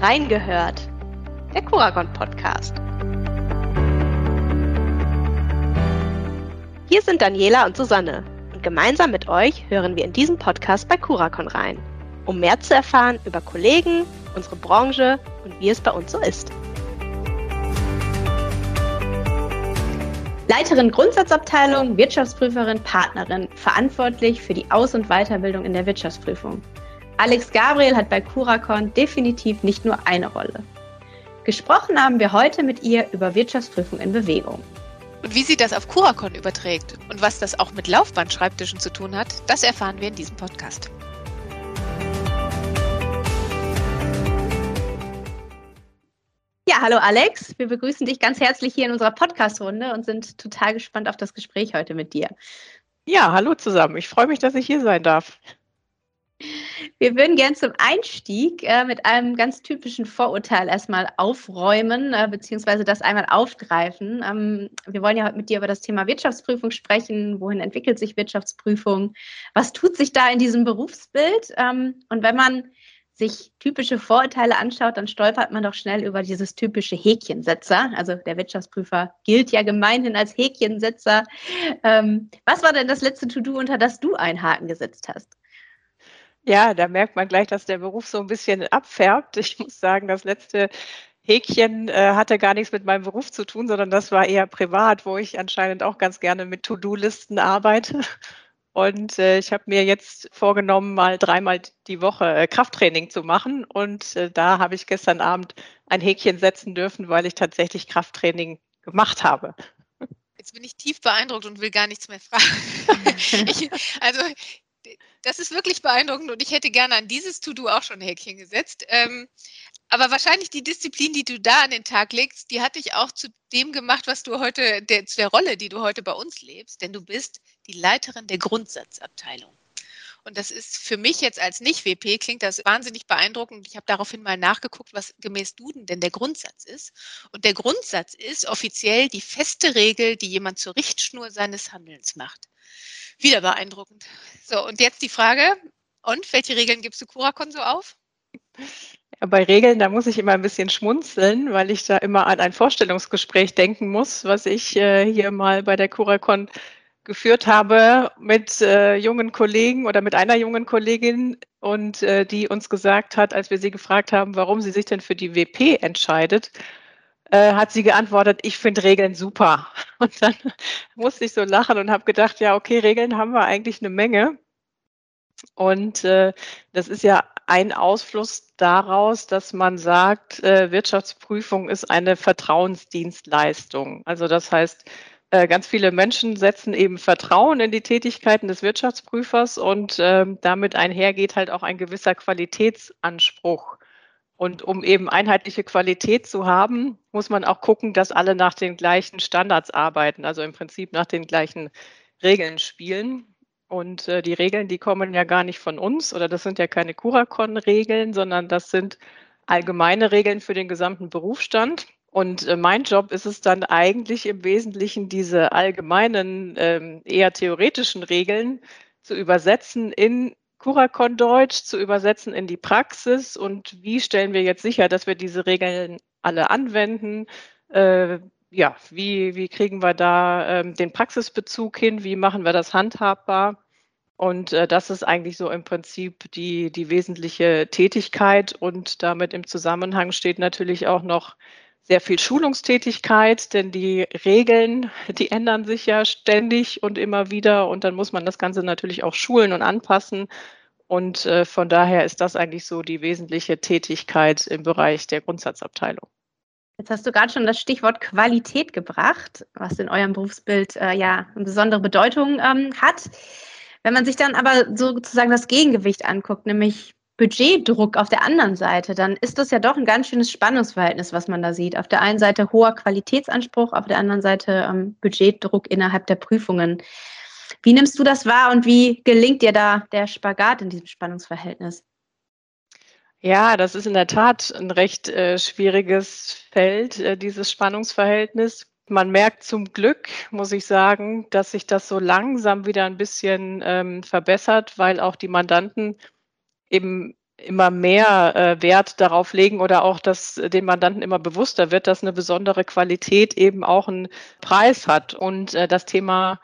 Reingehört, der Kuragon Podcast. Hier sind Daniela und Susanne und gemeinsam mit euch hören wir in diesem Podcast bei Kurakon rein, um mehr zu erfahren über Kollegen, unsere Branche und wie es bei uns so ist. Leiterin Grundsatzabteilung, Wirtschaftsprüferin, Partnerin, verantwortlich für die Aus- und Weiterbildung in der Wirtschaftsprüfung. Alex Gabriel hat bei Curacon definitiv nicht nur eine Rolle. Gesprochen haben wir heute mit ihr über Wirtschaftsprüfung in Bewegung. Und wie sie das auf Curacon überträgt und was das auch mit Laufbahnschreibtischen zu tun hat, das erfahren wir in diesem Podcast. Ja, hallo Alex. Wir begrüßen dich ganz herzlich hier in unserer Podcast-Runde und sind total gespannt auf das Gespräch heute mit dir. Ja, hallo zusammen. Ich freue mich, dass ich hier sein darf. Wir würden gern zum Einstieg äh, mit einem ganz typischen Vorurteil erstmal aufräumen, äh, beziehungsweise das einmal aufgreifen. Ähm, wir wollen ja heute mit dir über das Thema Wirtschaftsprüfung sprechen. Wohin entwickelt sich Wirtschaftsprüfung? Was tut sich da in diesem Berufsbild? Ähm, und wenn man sich typische Vorurteile anschaut, dann stolpert man doch schnell über dieses typische Häkchensetzer. Also der Wirtschaftsprüfer gilt ja gemeinhin als Häkchensetzer. Ähm, was war denn das letzte To-Do, unter das du einen Haken gesetzt hast? Ja, da merkt man gleich, dass der Beruf so ein bisschen abfärbt. Ich muss sagen, das letzte Häkchen äh, hatte gar nichts mit meinem Beruf zu tun, sondern das war eher privat, wo ich anscheinend auch ganz gerne mit To-Do-Listen arbeite. Und äh, ich habe mir jetzt vorgenommen, mal dreimal die Woche äh, Krafttraining zu machen. Und äh, da habe ich gestern Abend ein Häkchen setzen dürfen, weil ich tatsächlich Krafttraining gemacht habe. Jetzt bin ich tief beeindruckt und will gar nichts mehr fragen. ich, also das ist wirklich beeindruckend und ich hätte gerne an dieses To-Do auch schon ein Häkchen gesetzt. Ähm, aber wahrscheinlich die Disziplin, die du da an den Tag legst, die hat dich auch zu dem gemacht, was du heute, der, zu der Rolle, die du heute bei uns lebst, denn du bist die Leiterin der Grundsatzabteilung. Und das ist für mich jetzt als Nicht-WP, klingt das wahnsinnig beeindruckend. Ich habe daraufhin mal nachgeguckt, was gemäß Duden denn der Grundsatz ist. Und der Grundsatz ist offiziell die feste Regel, die jemand zur Richtschnur seines Handelns macht. Wieder beeindruckend. So, und jetzt die Frage, und welche Regeln gibst du Curacon so auf? Ja, bei Regeln, da muss ich immer ein bisschen schmunzeln, weil ich da immer an ein Vorstellungsgespräch denken muss, was ich äh, hier mal bei der Curacon geführt habe mit äh, jungen Kollegen oder mit einer jungen Kollegin und äh, die uns gesagt hat, als wir sie gefragt haben, warum sie sich denn für die WP entscheidet, äh, hat sie geantwortet, ich finde Regeln super. Und dann musste ich so lachen und habe gedacht, ja, okay, Regeln haben wir eigentlich eine Menge. Und äh, das ist ja ein Ausfluss daraus, dass man sagt, äh, Wirtschaftsprüfung ist eine Vertrauensdienstleistung. Also das heißt, äh, ganz viele Menschen setzen eben Vertrauen in die Tätigkeiten des Wirtschaftsprüfers und ähm, damit einhergeht halt auch ein gewisser Qualitätsanspruch. Und um eben einheitliche Qualität zu haben, muss man auch gucken, dass alle nach den gleichen Standards arbeiten, also im Prinzip nach den gleichen Regeln spielen. Und äh, die Regeln, die kommen ja gar nicht von uns oder das sind ja keine Curacon-Regeln, sondern das sind allgemeine Regeln für den gesamten Berufsstand. Und äh, mein Job ist es dann eigentlich im Wesentlichen, diese allgemeinen, ähm, eher theoretischen Regeln zu übersetzen in Curacon Deutsch zu übersetzen in die Praxis und wie stellen wir jetzt sicher, dass wir diese Regeln alle anwenden? Äh, ja, wie, wie kriegen wir da ähm, den Praxisbezug hin? Wie machen wir das handhabbar? Und äh, das ist eigentlich so im Prinzip die, die wesentliche Tätigkeit. Und damit im Zusammenhang steht natürlich auch noch sehr viel Schulungstätigkeit, denn die Regeln, die ändern sich ja ständig und immer wieder und dann muss man das Ganze natürlich auch schulen und anpassen. Und äh, von daher ist das eigentlich so die wesentliche Tätigkeit im Bereich der Grundsatzabteilung. Jetzt hast du gerade schon das Stichwort Qualität gebracht, was in eurem Berufsbild äh, ja eine besondere Bedeutung ähm, hat. Wenn man sich dann aber sozusagen das Gegengewicht anguckt, nämlich Budgetdruck auf der anderen Seite, dann ist das ja doch ein ganz schönes Spannungsverhältnis, was man da sieht. Auf der einen Seite hoher Qualitätsanspruch, auf der anderen Seite ähm, Budgetdruck innerhalb der Prüfungen. Wie nimmst du das wahr und wie gelingt dir da der Spagat in diesem Spannungsverhältnis? Ja, das ist in der Tat ein recht äh, schwieriges Feld, äh, dieses Spannungsverhältnis. Man merkt zum Glück, muss ich sagen, dass sich das so langsam wieder ein bisschen ähm, verbessert, weil auch die Mandanten eben immer mehr äh, Wert darauf legen oder auch, dass den Mandanten immer bewusster wird, dass eine besondere Qualität eben auch einen Preis hat. Und äh, das Thema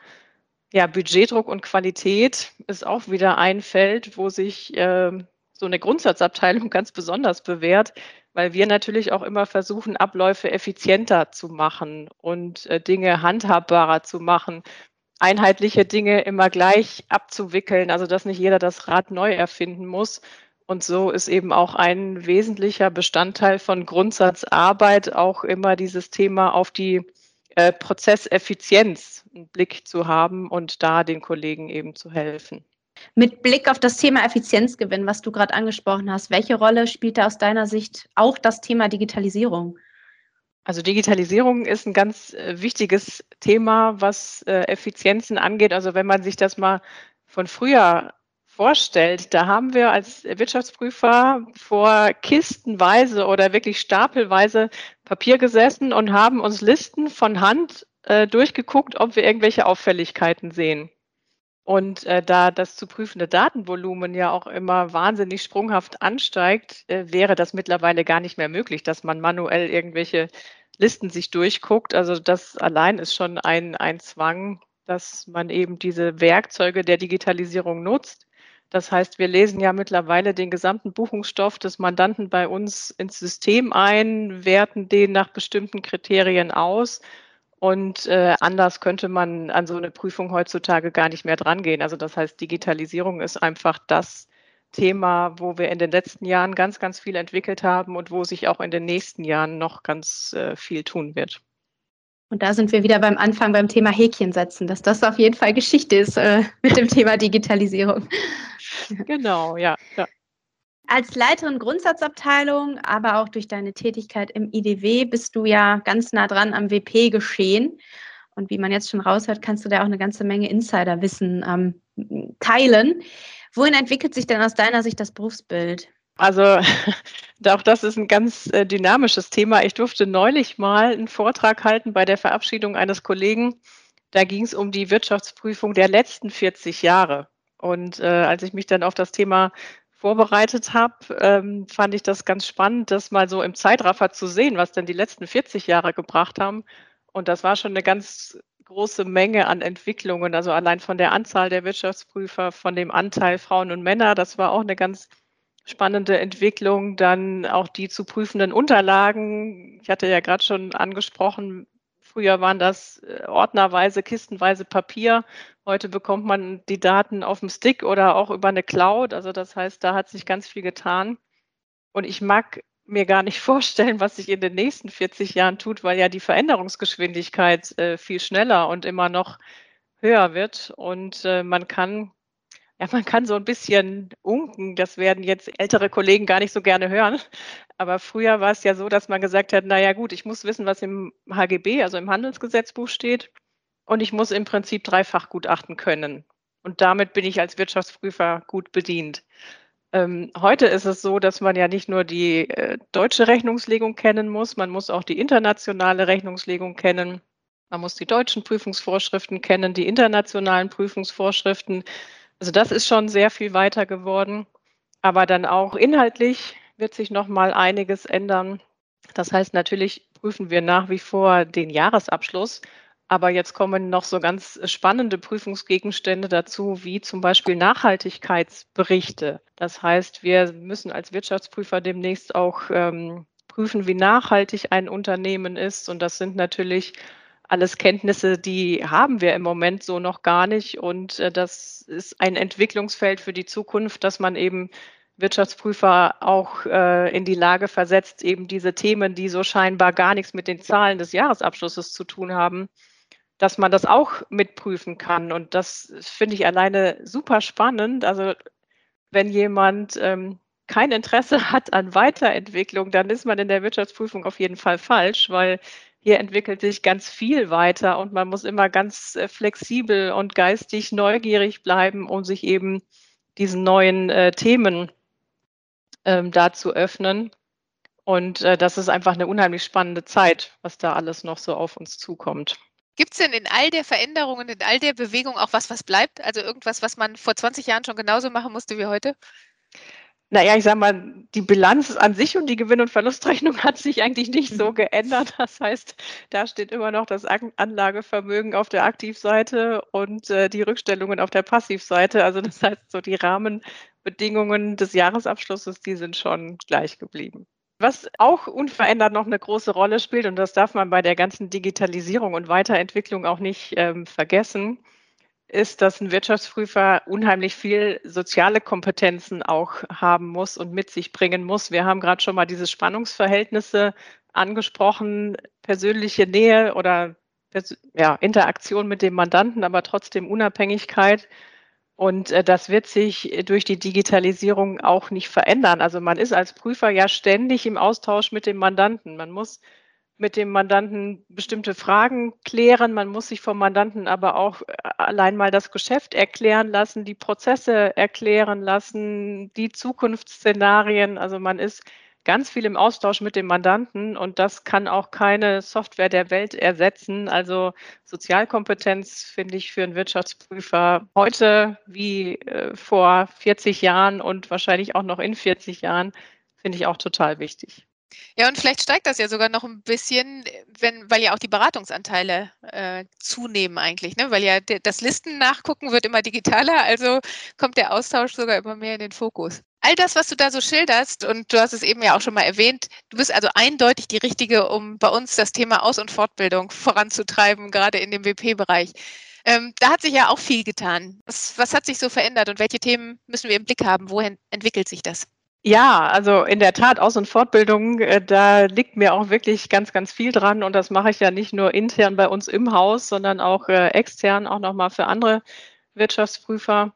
ja, Budgetdruck und Qualität ist auch wieder ein Feld, wo sich äh, so eine Grundsatzabteilung ganz besonders bewährt, weil wir natürlich auch immer versuchen, Abläufe effizienter zu machen und äh, Dinge handhabbarer zu machen, einheitliche Dinge immer gleich abzuwickeln, also dass nicht jeder das Rad neu erfinden muss. Und so ist eben auch ein wesentlicher Bestandteil von Grundsatzarbeit auch immer dieses Thema auf die äh, Prozesseffizienz einen Blick zu haben und da den Kollegen eben zu helfen. Mit Blick auf das Thema Effizienzgewinn, was du gerade angesprochen hast, welche Rolle spielt da aus deiner Sicht auch das Thema Digitalisierung? Also Digitalisierung ist ein ganz äh, wichtiges Thema, was äh, Effizienzen angeht. Also wenn man sich das mal von früher vorstellt, da haben wir als Wirtschaftsprüfer vor kistenweise oder wirklich stapelweise Papier gesessen und haben uns Listen von Hand äh, durchgeguckt, ob wir irgendwelche Auffälligkeiten sehen. Und äh, da das zu prüfende Datenvolumen ja auch immer wahnsinnig sprunghaft ansteigt, äh, wäre das mittlerweile gar nicht mehr möglich, dass man manuell irgendwelche Listen sich durchguckt. Also das allein ist schon ein, ein Zwang, dass man eben diese Werkzeuge der Digitalisierung nutzt. Das heißt, wir lesen ja mittlerweile den gesamten Buchungsstoff des Mandanten bei uns ins System ein, werten den nach bestimmten Kriterien aus. Und äh, anders könnte man an so eine Prüfung heutzutage gar nicht mehr drangehen. Also das heißt, Digitalisierung ist einfach das Thema, wo wir in den letzten Jahren ganz, ganz viel entwickelt haben und wo sich auch in den nächsten Jahren noch ganz äh, viel tun wird. Und da sind wir wieder beim Anfang beim Thema Häkchen setzen, dass das auf jeden Fall Geschichte ist äh, mit dem Thema Digitalisierung. Genau, ja, ja. Als Leiterin Grundsatzabteilung, aber auch durch deine Tätigkeit im IDW bist du ja ganz nah dran am WP geschehen. Und wie man jetzt schon raushört, kannst du da auch eine ganze Menge Insiderwissen ähm, teilen. Wohin entwickelt sich denn aus deiner Sicht das Berufsbild? Also auch das ist ein ganz äh, dynamisches Thema. Ich durfte neulich mal einen Vortrag halten bei der Verabschiedung eines Kollegen. Da ging es um die Wirtschaftsprüfung der letzten 40 Jahre. Und äh, als ich mich dann auf das Thema vorbereitet habe, ähm, fand ich das ganz spannend, das mal so im Zeitraffer zu sehen, was denn die letzten 40 Jahre gebracht haben. Und das war schon eine ganz große Menge an Entwicklungen, also allein von der Anzahl der Wirtschaftsprüfer, von dem Anteil Frauen und Männer, das war auch eine ganz spannende Entwicklung. Dann auch die zu prüfenden Unterlagen. Ich hatte ja gerade schon angesprochen, früher waren das äh, ordnerweise, kistenweise Papier. Heute bekommt man die Daten auf dem Stick oder auch über eine Cloud. Also das heißt, da hat sich ganz viel getan. Und ich mag mir gar nicht vorstellen, was sich in den nächsten 40 Jahren tut, weil ja die Veränderungsgeschwindigkeit äh, viel schneller und immer noch höher wird. Und äh, man kann ja, man kann so ein bisschen unken. Das werden jetzt ältere Kollegen gar nicht so gerne hören. Aber früher war es ja so, dass man gesagt hat, na ja, gut, ich muss wissen, was im HGB, also im Handelsgesetzbuch steht. Und ich muss im Prinzip dreifach gutachten können. Und damit bin ich als Wirtschaftsprüfer gut bedient. Ähm, heute ist es so, dass man ja nicht nur die äh, deutsche Rechnungslegung kennen muss, man muss auch die internationale Rechnungslegung kennen. Man muss die deutschen Prüfungsvorschriften kennen, die internationalen Prüfungsvorschriften. Also das ist schon sehr viel weiter geworden. Aber dann auch inhaltlich wird sich noch mal einiges ändern. Das heißt, natürlich prüfen wir nach wie vor den Jahresabschluss. Aber jetzt kommen noch so ganz spannende Prüfungsgegenstände dazu, wie zum Beispiel Nachhaltigkeitsberichte. Das heißt, wir müssen als Wirtschaftsprüfer demnächst auch ähm, prüfen, wie nachhaltig ein Unternehmen ist. Und das sind natürlich alles Kenntnisse, die haben wir im Moment so noch gar nicht. Und äh, das ist ein Entwicklungsfeld für die Zukunft, dass man eben Wirtschaftsprüfer auch äh, in die Lage versetzt, eben diese Themen, die so scheinbar gar nichts mit den Zahlen des Jahresabschlusses zu tun haben, dass man das auch mitprüfen kann. Und das finde ich alleine super spannend. Also wenn jemand ähm, kein Interesse hat an Weiterentwicklung, dann ist man in der Wirtschaftsprüfung auf jeden Fall falsch, weil hier entwickelt sich ganz viel weiter und man muss immer ganz äh, flexibel und geistig neugierig bleiben, um sich eben diesen neuen äh, Themen ähm, da zu öffnen. Und äh, das ist einfach eine unheimlich spannende Zeit, was da alles noch so auf uns zukommt. Gibt es denn in all der Veränderungen, in all der Bewegung auch was, was bleibt? Also irgendwas, was man vor 20 Jahren schon genauso machen musste wie heute? Naja, ich sage mal, die Bilanz an sich und die Gewinn- und Verlustrechnung hat sich eigentlich nicht so geändert. Das heißt, da steht immer noch das Anlagevermögen auf der Aktivseite und äh, die Rückstellungen auf der Passivseite. Also das heißt, so die Rahmenbedingungen des Jahresabschlusses, die sind schon gleich geblieben. Was auch unverändert noch eine große Rolle spielt, und das darf man bei der ganzen Digitalisierung und Weiterentwicklung auch nicht ähm, vergessen, ist, dass ein Wirtschaftsprüfer unheimlich viel soziale Kompetenzen auch haben muss und mit sich bringen muss. Wir haben gerade schon mal diese Spannungsverhältnisse angesprochen, persönliche Nähe oder ja, Interaktion mit dem Mandanten, aber trotzdem Unabhängigkeit. Und äh, das wird sich durch die Digitalisierung auch nicht verändern. Also man ist als Prüfer ja ständig im Austausch mit dem Mandanten. Man muss mit dem Mandanten bestimmte Fragen klären. Man muss sich vom Mandanten aber auch äh, allein mal das Geschäft erklären lassen, die Prozesse erklären lassen, die Zukunftsszenarien. Also man ist ganz viel im Austausch mit dem Mandanten und das kann auch keine Software der Welt ersetzen. Also Sozialkompetenz finde ich für einen Wirtschaftsprüfer heute wie äh, vor 40 Jahren und wahrscheinlich auch noch in 40 Jahren finde ich auch total wichtig. Ja, und vielleicht steigt das ja sogar noch ein bisschen, wenn, weil ja auch die Beratungsanteile äh, zunehmen eigentlich, ne? Weil ja das Listen nachgucken wird immer digitaler, also kommt der Austausch sogar immer mehr in den Fokus. All das, was du da so schilderst, und du hast es eben ja auch schon mal erwähnt, du bist also eindeutig die Richtige, um bei uns das Thema Aus- und Fortbildung voranzutreiben, gerade in dem WP-Bereich. Ähm, da hat sich ja auch viel getan. Was, was hat sich so verändert und welche Themen müssen wir im Blick haben? Wohin entwickelt sich das? Ja, also in der Tat Aus- und Fortbildung, äh, da liegt mir auch wirklich ganz, ganz viel dran und das mache ich ja nicht nur intern bei uns im Haus, sondern auch äh, extern, auch nochmal für andere Wirtschaftsprüfer.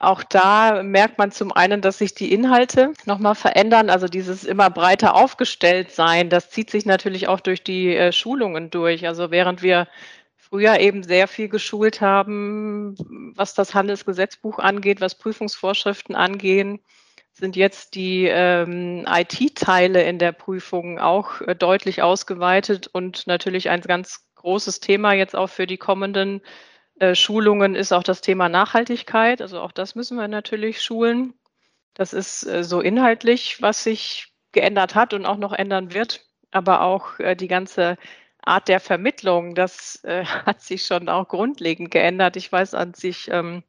Auch da merkt man zum einen, dass sich die Inhalte nochmal verändern, also dieses immer breiter aufgestellt sein, das zieht sich natürlich auch durch die äh, Schulungen durch. Also während wir früher eben sehr viel geschult haben, was das Handelsgesetzbuch angeht, was Prüfungsvorschriften angehen, sind jetzt die ähm, IT-Teile in der Prüfung auch äh, deutlich ausgeweitet und natürlich ein ganz großes Thema jetzt auch für die kommenden äh, Schulungen ist auch das Thema Nachhaltigkeit. Also auch das müssen wir natürlich schulen. Das ist äh, so inhaltlich, was sich geändert hat und auch noch ändern wird. Aber auch äh, die ganze Art der Vermittlung, das äh, hat sich schon auch grundlegend geändert. Ich weiß, als ich ähm,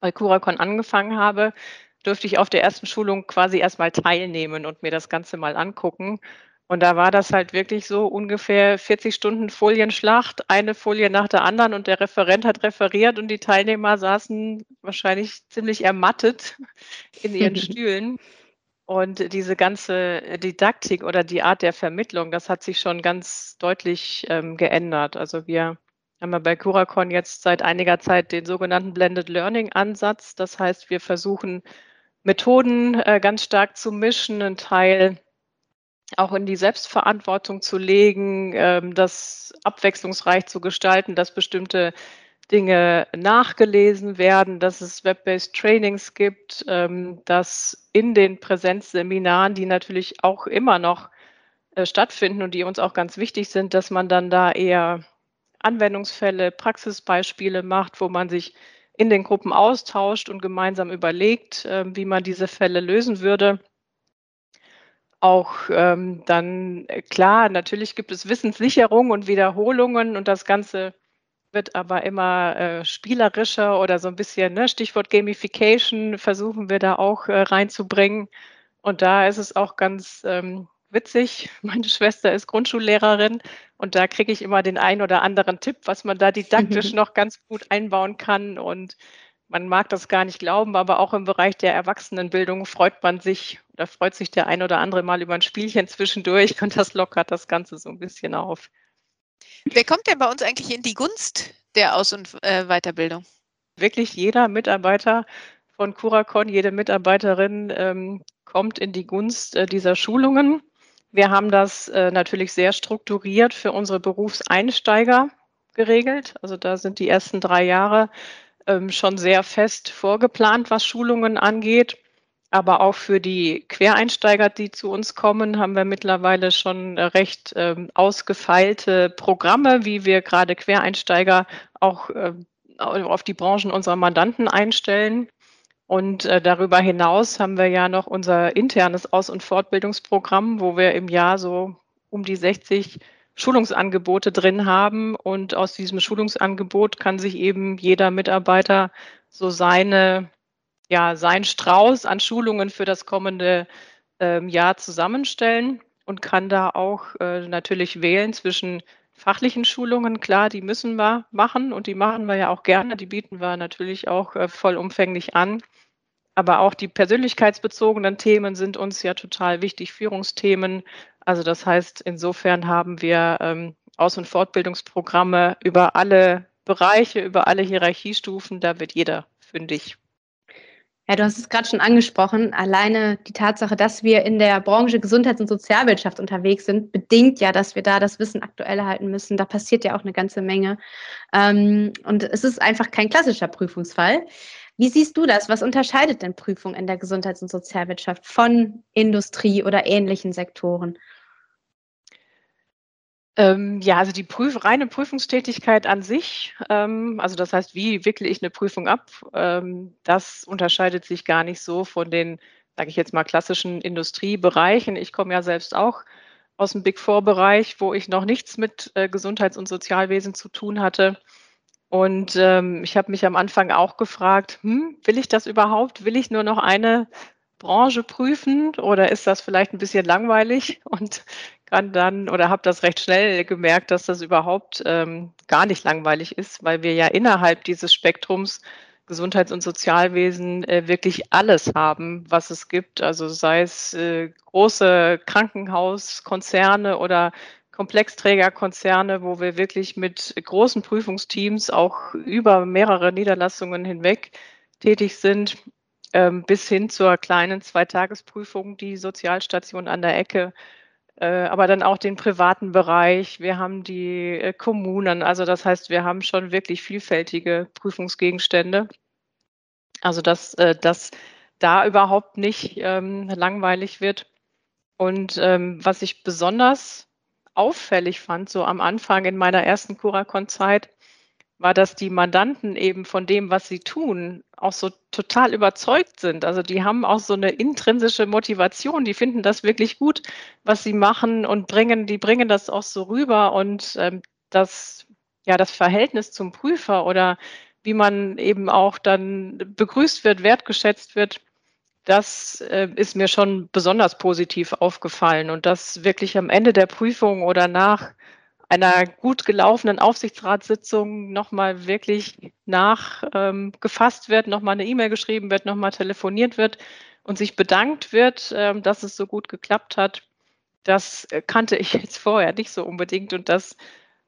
bei Curacon angefangen habe, durfte ich auf der ersten Schulung quasi erstmal teilnehmen und mir das Ganze mal angucken. Und da war das halt wirklich so ungefähr 40 Stunden Folienschlacht, eine Folie nach der anderen und der Referent hat referiert und die Teilnehmer saßen wahrscheinlich ziemlich ermattet in ihren Stühlen. Und diese ganze Didaktik oder die Art der Vermittlung, das hat sich schon ganz deutlich ähm, geändert. Also wir haben wir bei Curacon jetzt seit einiger Zeit den sogenannten Blended Learning Ansatz. Das heißt, wir versuchen Methoden äh, ganz stark zu mischen, einen Teil auch in die Selbstverantwortung zu legen, ähm, das abwechslungsreich zu gestalten, dass bestimmte Dinge nachgelesen werden, dass es Web-based Trainings gibt, ähm, dass in den Präsenzseminaren, die natürlich auch immer noch äh, stattfinden und die uns auch ganz wichtig sind, dass man dann da eher Anwendungsfälle, Praxisbeispiele macht, wo man sich in den Gruppen austauscht und gemeinsam überlegt, äh, wie man diese Fälle lösen würde. Auch ähm, dann, äh, klar, natürlich gibt es Wissenssicherung und Wiederholungen und das Ganze wird aber immer äh, spielerischer oder so ein bisschen, ne, Stichwort Gamification, versuchen wir da auch äh, reinzubringen. Und da ist es auch ganz ähm, witzig. Meine Schwester ist Grundschullehrerin und da kriege ich immer den einen oder anderen Tipp, was man da didaktisch noch ganz gut einbauen kann. Und man mag das gar nicht glauben, aber auch im Bereich der Erwachsenenbildung freut man sich oder freut sich der ein oder andere mal über ein Spielchen zwischendurch und das lockert das Ganze so ein bisschen auf. Wer kommt denn bei uns eigentlich in die Gunst der Aus- und äh, Weiterbildung? Wirklich jeder Mitarbeiter von Curacon, jede Mitarbeiterin ähm, kommt in die Gunst äh, dieser Schulungen. Wir haben das äh, natürlich sehr strukturiert für unsere Berufseinsteiger geregelt. Also da sind die ersten drei Jahre ähm, schon sehr fest vorgeplant, was Schulungen angeht. Aber auch für die Quereinsteiger, die zu uns kommen, haben wir mittlerweile schon recht ähm, ausgefeilte Programme, wie wir gerade Quereinsteiger auch äh, auf die Branchen unserer Mandanten einstellen. Und äh, darüber hinaus haben wir ja noch unser internes Aus- und Fortbildungsprogramm, wo wir im Jahr so um die 60 Schulungsangebote drin haben. Und aus diesem Schulungsangebot kann sich eben jeder Mitarbeiter so seine, ja, sein Strauß an Schulungen für das kommende ähm, Jahr zusammenstellen und kann da auch äh, natürlich wählen zwischen fachlichen Schulungen. Klar, die müssen wir machen und die machen wir ja auch gerne. Die bieten wir natürlich auch äh, vollumfänglich an. Aber auch die persönlichkeitsbezogenen Themen sind uns ja total wichtig, Führungsthemen. Also das heißt, insofern haben wir ähm, Aus- und Fortbildungsprogramme über alle Bereiche, über alle Hierarchiestufen. Da wird jeder fündig. Ja, du hast es gerade schon angesprochen. Alleine die Tatsache, dass wir in der Branche Gesundheits- und Sozialwirtschaft unterwegs sind, bedingt ja, dass wir da das Wissen aktuell halten müssen. Da passiert ja auch eine ganze Menge. Ähm, und es ist einfach kein klassischer Prüfungsfall. Wie siehst du das? Was unterscheidet denn Prüfung in der Gesundheits- und Sozialwirtschaft von Industrie oder ähnlichen Sektoren? Ähm, ja, also die Prüf reine Prüfungstätigkeit an sich, ähm, also das heißt, wie wickle ich eine Prüfung ab, ähm, das unterscheidet sich gar nicht so von den, sage ich jetzt mal, klassischen Industriebereichen. Ich komme ja selbst auch aus dem Big Four-Bereich, wo ich noch nichts mit äh, Gesundheits- und Sozialwesen zu tun hatte. Und ähm, ich habe mich am Anfang auch gefragt, hm, will ich das überhaupt? Will ich nur noch eine Branche prüfen oder ist das vielleicht ein bisschen langweilig? Und kann dann oder habe das recht schnell gemerkt, dass das überhaupt ähm, gar nicht langweilig ist, weil wir ja innerhalb dieses Spektrums Gesundheits- und Sozialwesen äh, wirklich alles haben, was es gibt. Also sei es äh, große Krankenhauskonzerne oder Komplexträgerkonzerne, wo wir wirklich mit großen Prüfungsteams auch über mehrere Niederlassungen hinweg tätig sind, ähm, bis hin zur kleinen Zweitagesprüfung, die Sozialstation an der Ecke äh, aber dann auch den privaten Bereich. Wir haben die äh, Kommunen. Also das heißt, wir haben schon wirklich vielfältige Prüfungsgegenstände. Also dass, äh, dass da überhaupt nicht ähm, langweilig wird. Und ähm, was ich besonders auffällig fand, so am Anfang in meiner ersten Curacon-Zeit, war, dass die Mandanten eben von dem, was sie tun, auch so total überzeugt sind. Also die haben auch so eine intrinsische Motivation. Die finden das wirklich gut, was sie machen und bringen, die bringen das auch so rüber und ähm, das, ja, das Verhältnis zum Prüfer oder wie man eben auch dann begrüßt wird, wertgeschätzt wird, das äh, ist mir schon besonders positiv aufgefallen und das wirklich am Ende der Prüfung oder nach einer gut gelaufenen Aufsichtsratssitzung nochmal wirklich nachgefasst ähm, wird, nochmal eine E-Mail geschrieben wird, nochmal telefoniert wird und sich bedankt wird, ähm, dass es so gut geklappt hat. Das äh, kannte ich jetzt vorher nicht so unbedingt und das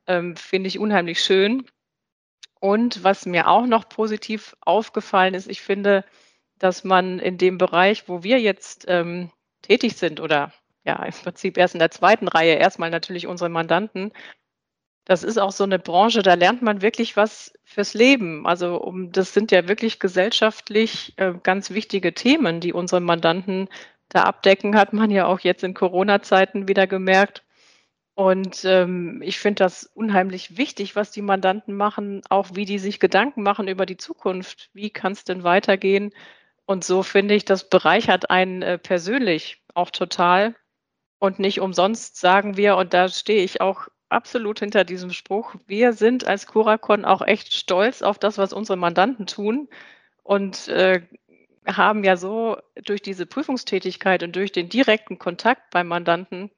ähm, finde ich unheimlich schön. Und was mir auch noch positiv aufgefallen ist, ich finde, dass man in dem Bereich, wo wir jetzt ähm, tätig sind oder ja, im Prinzip erst in der zweiten Reihe erstmal natürlich unsere Mandanten. Das ist auch so eine Branche, da lernt man wirklich was fürs Leben. Also um, das sind ja wirklich gesellschaftlich äh, ganz wichtige Themen, die unsere Mandanten da abdecken, hat man ja auch jetzt in Corona-Zeiten wieder gemerkt. Und ähm, ich finde das unheimlich wichtig, was die Mandanten machen, auch wie die sich Gedanken machen über die Zukunft. Wie kann es denn weitergehen? Und so finde ich, das bereichert einen äh, persönlich auch total. Und nicht umsonst sagen wir, und da stehe ich auch absolut hinter diesem Spruch, wir sind als Curacon auch echt stolz auf das, was unsere Mandanten tun und äh, haben ja so durch diese Prüfungstätigkeit und durch den direkten Kontakt beim Mandanten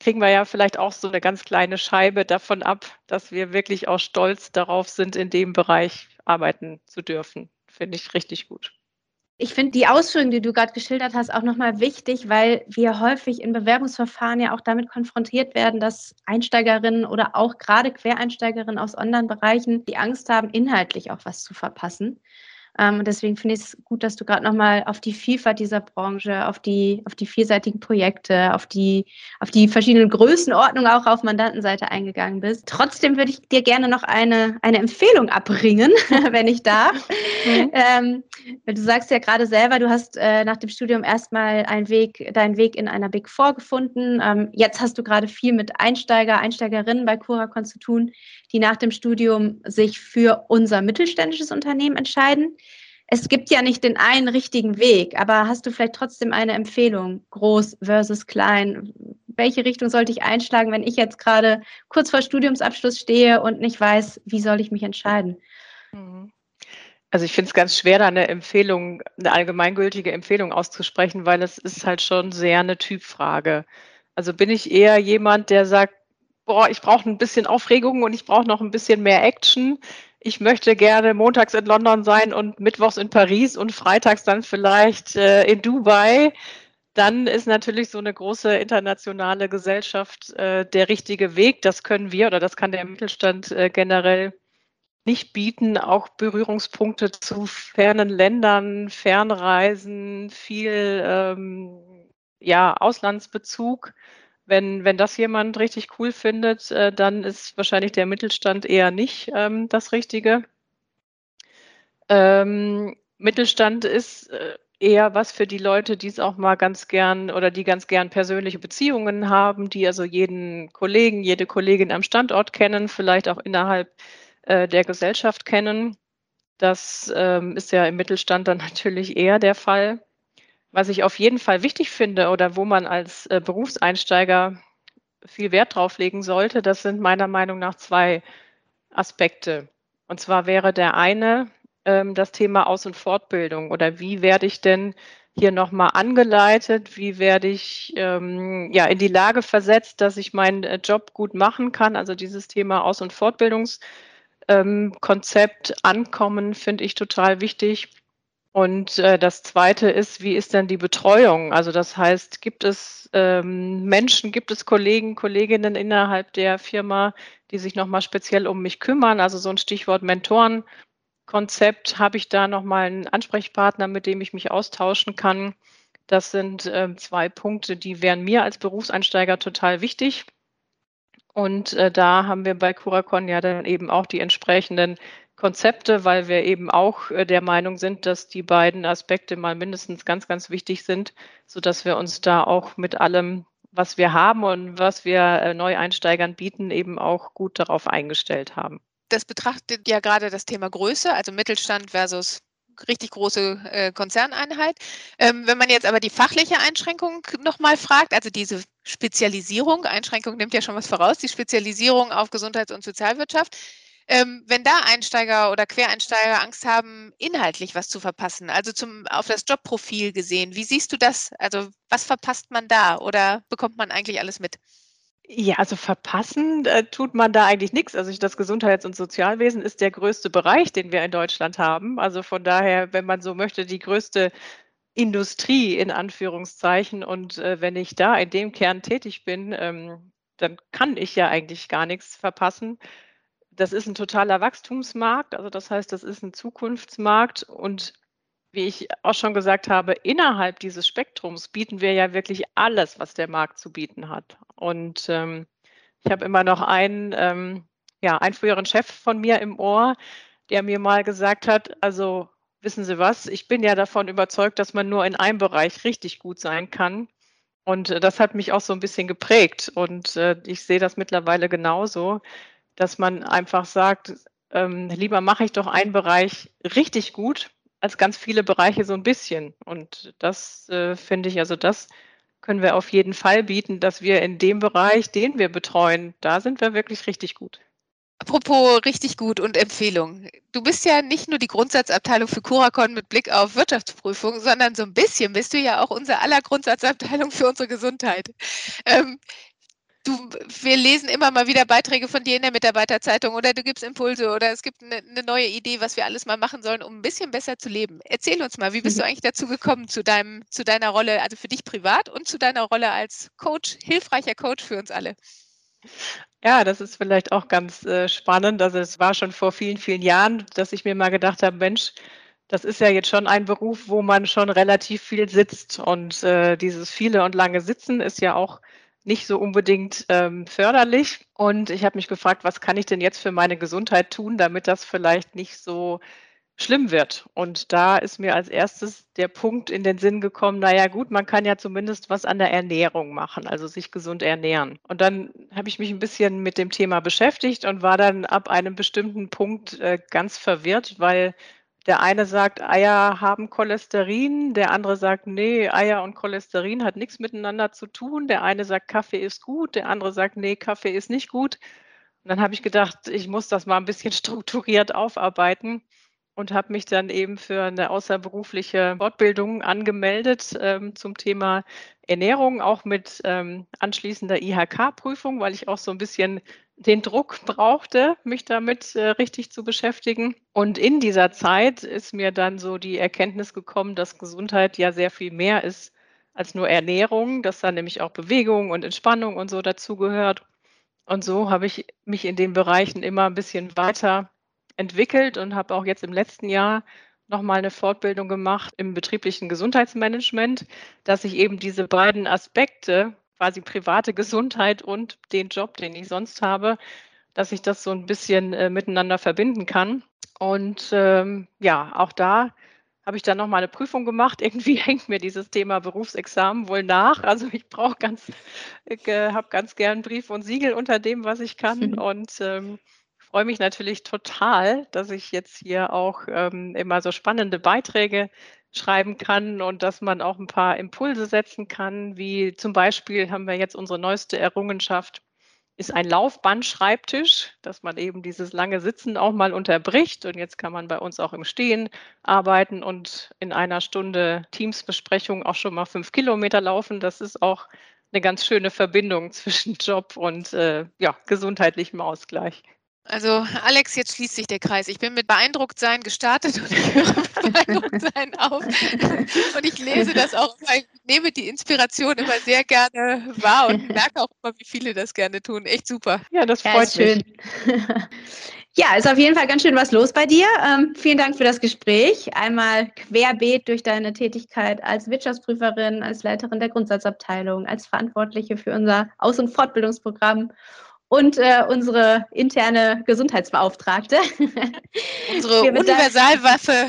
kriegen wir ja vielleicht auch so eine ganz kleine Scheibe davon ab, dass wir wirklich auch stolz darauf sind, in dem Bereich arbeiten zu dürfen. Finde ich richtig gut. Ich finde die Ausführungen, die du gerade geschildert hast, auch nochmal wichtig, weil wir häufig in Bewerbungsverfahren ja auch damit konfrontiert werden, dass Einsteigerinnen oder auch gerade Quereinsteigerinnen aus Online-Bereichen die Angst haben, inhaltlich auch was zu verpassen. Ähm, und deswegen finde ich es gut, dass du gerade nochmal auf die Vielfalt dieser Branche, auf die, auf die vielseitigen Projekte, auf die, auf die verschiedenen Größenordnungen auch auf Mandantenseite eingegangen bist. Trotzdem würde ich dir gerne noch eine, eine Empfehlung abbringen, wenn ich darf. Mhm. Ähm, du sagst ja gerade selber, du hast äh, nach dem Studium erstmal einen Weg, deinen Weg in einer Big Four gefunden. Ähm, jetzt hast du gerade viel mit Einsteiger, Einsteigerinnen bei Curacon zu tun, die nach dem Studium sich für unser mittelständisches Unternehmen entscheiden. Es gibt ja nicht den einen richtigen Weg, aber hast du vielleicht trotzdem eine Empfehlung, groß versus klein? Welche Richtung sollte ich einschlagen, wenn ich jetzt gerade kurz vor Studiumsabschluss stehe und nicht weiß, wie soll ich mich entscheiden? Mhm. Also ich finde es ganz schwer, da eine Empfehlung, eine allgemeingültige Empfehlung auszusprechen, weil es ist halt schon sehr eine Typfrage. Also bin ich eher jemand, der sagt, boah, ich brauche ein bisschen Aufregung und ich brauche noch ein bisschen mehr Action ich möchte gerne montags in London sein und mittwochs in Paris und freitags dann vielleicht äh, in Dubai, dann ist natürlich so eine große internationale Gesellschaft äh, der richtige Weg. Das können wir oder das kann der Mittelstand äh, generell nicht bieten. Auch Berührungspunkte zu fernen Ländern, Fernreisen, viel ähm, ja, Auslandsbezug. Wenn, wenn das jemand richtig cool findet, äh, dann ist wahrscheinlich der Mittelstand eher nicht ähm, das Richtige. Ähm, Mittelstand ist äh, eher was für die Leute, die es auch mal ganz gern oder die ganz gern persönliche Beziehungen haben, die also jeden Kollegen, jede Kollegin am Standort kennen, vielleicht auch innerhalb äh, der Gesellschaft kennen. Das ähm, ist ja im Mittelstand dann natürlich eher der Fall. Was ich auf jeden Fall wichtig finde oder wo man als äh, Berufseinsteiger viel Wert drauf legen sollte, das sind meiner Meinung nach zwei Aspekte. Und zwar wäre der eine ähm, das Thema Aus- und Fortbildung oder wie werde ich denn hier nochmal angeleitet, wie werde ich ähm, ja in die Lage versetzt, dass ich meinen äh, Job gut machen kann. Also dieses Thema Aus- und Fortbildungskonzept ähm, ankommen finde ich total wichtig. Und äh, das Zweite ist, wie ist denn die Betreuung? Also das heißt, gibt es ähm, Menschen, gibt es Kollegen, Kolleginnen innerhalb der Firma, die sich nochmal speziell um mich kümmern? Also so ein Stichwort Mentorenkonzept. Habe ich da nochmal einen Ansprechpartner, mit dem ich mich austauschen kann? Das sind äh, zwei Punkte, die wären mir als Berufseinsteiger total wichtig. Und äh, da haben wir bei Curacon ja dann eben auch die entsprechenden Konzepte, weil wir eben auch äh, der Meinung sind, dass die beiden Aspekte mal mindestens ganz, ganz wichtig sind, sodass wir uns da auch mit allem, was wir haben und was wir äh, Neueinsteigern bieten, eben auch gut darauf eingestellt haben. Das betrachtet ja gerade das Thema Größe, also Mittelstand versus richtig große äh, Konzerneinheit. Ähm, wenn man jetzt aber die fachliche Einschränkung nochmal fragt, also diese Spezialisierung, Einschränkung nimmt ja schon was voraus, die Spezialisierung auf Gesundheits- und Sozialwirtschaft, ähm, wenn da Einsteiger oder Quereinsteiger Angst haben, inhaltlich was zu verpassen, also zum, auf das Jobprofil gesehen, wie siehst du das? Also was verpasst man da oder bekommt man eigentlich alles mit? Ja, also verpassen äh, tut man da eigentlich nichts. Also das Gesundheits- und Sozialwesen ist der größte Bereich, den wir in Deutschland haben. Also von daher, wenn man so möchte, die größte Industrie in Anführungszeichen. Und äh, wenn ich da in dem Kern tätig bin, ähm, dann kann ich ja eigentlich gar nichts verpassen das ist ein totaler Wachstumsmarkt, also das heißt, das ist ein Zukunftsmarkt und wie ich auch schon gesagt habe, innerhalb dieses Spektrums bieten wir ja wirklich alles, was der Markt zu bieten hat. Und ähm, ich habe immer noch einen, ähm, ja, einen früheren Chef von mir im Ohr, der mir mal gesagt hat, also wissen Sie was, ich bin ja davon überzeugt, dass man nur in einem Bereich richtig gut sein kann. Und äh, das hat mich auch so ein bisschen geprägt. Und äh, ich sehe das mittlerweile genauso dass man einfach sagt, ähm, lieber mache ich doch einen Bereich richtig gut als ganz viele Bereiche so ein bisschen. Und das äh, finde ich, also das können wir auf jeden Fall bieten, dass wir in dem Bereich, den wir betreuen, da sind wir wirklich richtig gut. Apropos richtig gut und Empfehlung. Du bist ja nicht nur die Grundsatzabteilung für Curacon mit Blick auf Wirtschaftsprüfung, sondern so ein bisschen bist du ja auch unsere aller Grundsatzabteilung für unsere Gesundheit. Ähm, du, wir lesen immer mal wieder Beiträge von dir in der Mitarbeiterzeitung oder du gibst Impulse oder es gibt eine, eine neue Idee, was wir alles mal machen sollen, um ein bisschen besser zu leben. Erzähl uns mal, wie bist mhm. du eigentlich dazu gekommen, zu deinem, zu deiner Rolle, also für dich privat und zu deiner Rolle als Coach, hilfreicher Coach für uns alle? Ja, das ist vielleicht auch ganz äh, spannend. Also es war schon vor vielen, vielen Jahren, dass ich mir mal gedacht habe, Mensch, das ist ja jetzt schon ein Beruf, wo man schon relativ viel sitzt. Und äh, dieses viele und lange Sitzen ist ja auch nicht so unbedingt ähm, förderlich. Und ich habe mich gefragt, was kann ich denn jetzt für meine Gesundheit tun, damit das vielleicht nicht so schlimm wird. Und da ist mir als erstes der Punkt in den Sinn gekommen, naja gut, man kann ja zumindest was an der Ernährung machen, also sich gesund ernähren. Und dann habe ich mich ein bisschen mit dem Thema beschäftigt und war dann ab einem bestimmten Punkt äh, ganz verwirrt, weil der eine sagt, Eier haben Cholesterin, der andere sagt, nee, Eier und Cholesterin hat nichts miteinander zu tun. Der eine sagt, Kaffee ist gut, der andere sagt, nee, Kaffee ist nicht gut. Und dann habe ich gedacht, ich muss das mal ein bisschen strukturiert aufarbeiten und habe mich dann eben für eine außerberufliche Fortbildung angemeldet ähm, zum Thema Ernährung, auch mit ähm, anschließender IHK-Prüfung, weil ich auch so ein bisschen den Druck brauchte, mich damit äh, richtig zu beschäftigen. Und in dieser Zeit ist mir dann so die Erkenntnis gekommen, dass Gesundheit ja sehr viel mehr ist als nur Ernährung, dass da nämlich auch Bewegung und Entspannung und so dazugehört. Und so habe ich mich in den Bereichen immer ein bisschen weiter entwickelt und habe auch jetzt im letzten Jahr nochmal eine Fortbildung gemacht im betrieblichen Gesundheitsmanagement, dass ich eben diese beiden Aspekte, quasi private Gesundheit und den Job, den ich sonst habe, dass ich das so ein bisschen äh, miteinander verbinden kann. Und ähm, ja, auch da habe ich dann nochmal eine Prüfung gemacht. Irgendwie hängt mir dieses Thema Berufsexamen wohl nach. Also ich brauche ganz, äh, habe ganz gern Brief und Siegel unter dem, was ich kann. Und ähm, freue mich natürlich total, dass ich jetzt hier auch ähm, immer so spannende Beiträge schreiben kann und dass man auch ein paar Impulse setzen kann, wie zum Beispiel haben wir jetzt unsere neueste Errungenschaft, ist ein Laufbandschreibtisch, dass man eben dieses lange Sitzen auch mal unterbricht. Und jetzt kann man bei uns auch im Stehen arbeiten und in einer Stunde Teamsbesprechung auch schon mal fünf Kilometer laufen. Das ist auch eine ganz schöne Verbindung zwischen Job und äh, ja, gesundheitlichem Ausgleich. Also Alex, jetzt schließt sich der Kreis. Ich bin mit beeindruckt sein gestartet und ich höre mit beeindruckt sein auf. Und ich lese das auch, ich nehme die Inspiration immer sehr gerne wahr und merke auch immer, wie viele das gerne tun. Echt super. Ja, das freut ja, mich. Schön. Ja, ist auf jeden Fall ganz schön was los bei dir. Ähm, vielen Dank für das Gespräch. Einmal querbeet durch deine Tätigkeit als Wirtschaftsprüferin, als Leiterin der Grundsatzabteilung, als Verantwortliche für unser Aus- und Fortbildungsprogramm und äh, unsere interne Gesundheitsbeauftragte. Unsere Universalwaffe.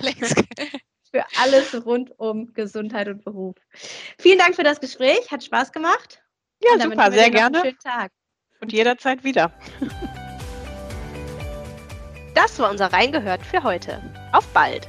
Für alles rund um Gesundheit und Beruf. Vielen Dank für das Gespräch, hat Spaß gemacht. Ja, super, sehr gerne. schönen Tag. Und jederzeit wieder. Das war unser Reingehört für heute. Auf bald!